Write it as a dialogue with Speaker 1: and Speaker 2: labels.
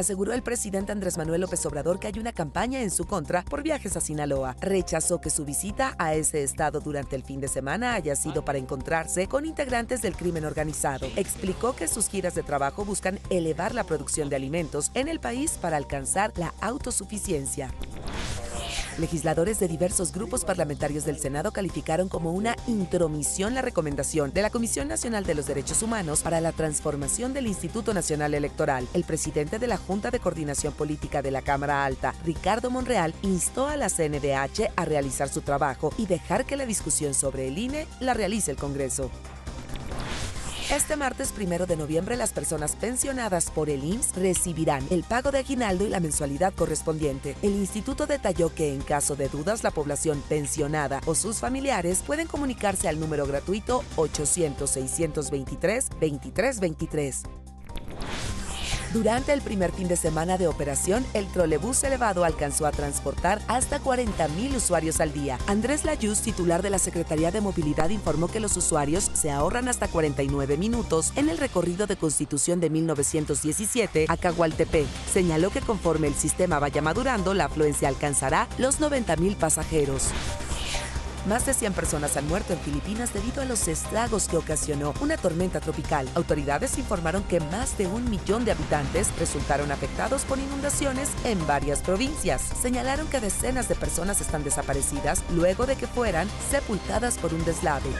Speaker 1: Aseguró el presidente Andrés Manuel López Obrador que hay una campaña en su contra por viajes a Sinaloa. Rechazó que su visita a ese estado durante el fin de semana haya sido para encontrarse con integrantes del crimen organizado. Explicó que sus giras de trabajo buscan elevar la producción de alimentos en el país para alcanzar la autosuficiencia. Legisladores de diversos grupos parlamentarios del Senado calificaron como una intromisión la recomendación de la Comisión Nacional de los Derechos Humanos para la transformación del Instituto Nacional Electoral. El presidente de la Junta de Coordinación Política de la Cámara Alta, Ricardo Monreal, instó a la CNDH a realizar su trabajo y dejar que la discusión sobre el INE la realice el Congreso. Este martes primero de noviembre, las personas pensionadas por el IMSS recibirán el pago de aguinaldo y la mensualidad correspondiente. El instituto detalló que en caso de dudas, la población pensionada o sus familiares pueden comunicarse al número gratuito 800-623-2323. Durante el primer fin de semana de operación, el trolebús elevado alcanzó a transportar hasta 40.000 usuarios al día. Andrés Layuz, titular de la Secretaría de Movilidad, informó que los usuarios se ahorran hasta 49 minutos en el recorrido de Constitución de 1917 a Cagualtepec. Señaló que conforme el sistema vaya madurando, la afluencia alcanzará los 90.000 pasajeros. Más de 100 personas han muerto en Filipinas debido a los estragos que ocasionó una tormenta tropical. Autoridades informaron que más de un millón de habitantes resultaron afectados por inundaciones en varias provincias. Señalaron que decenas de personas están desaparecidas luego de que fueran sepultadas por un deslave.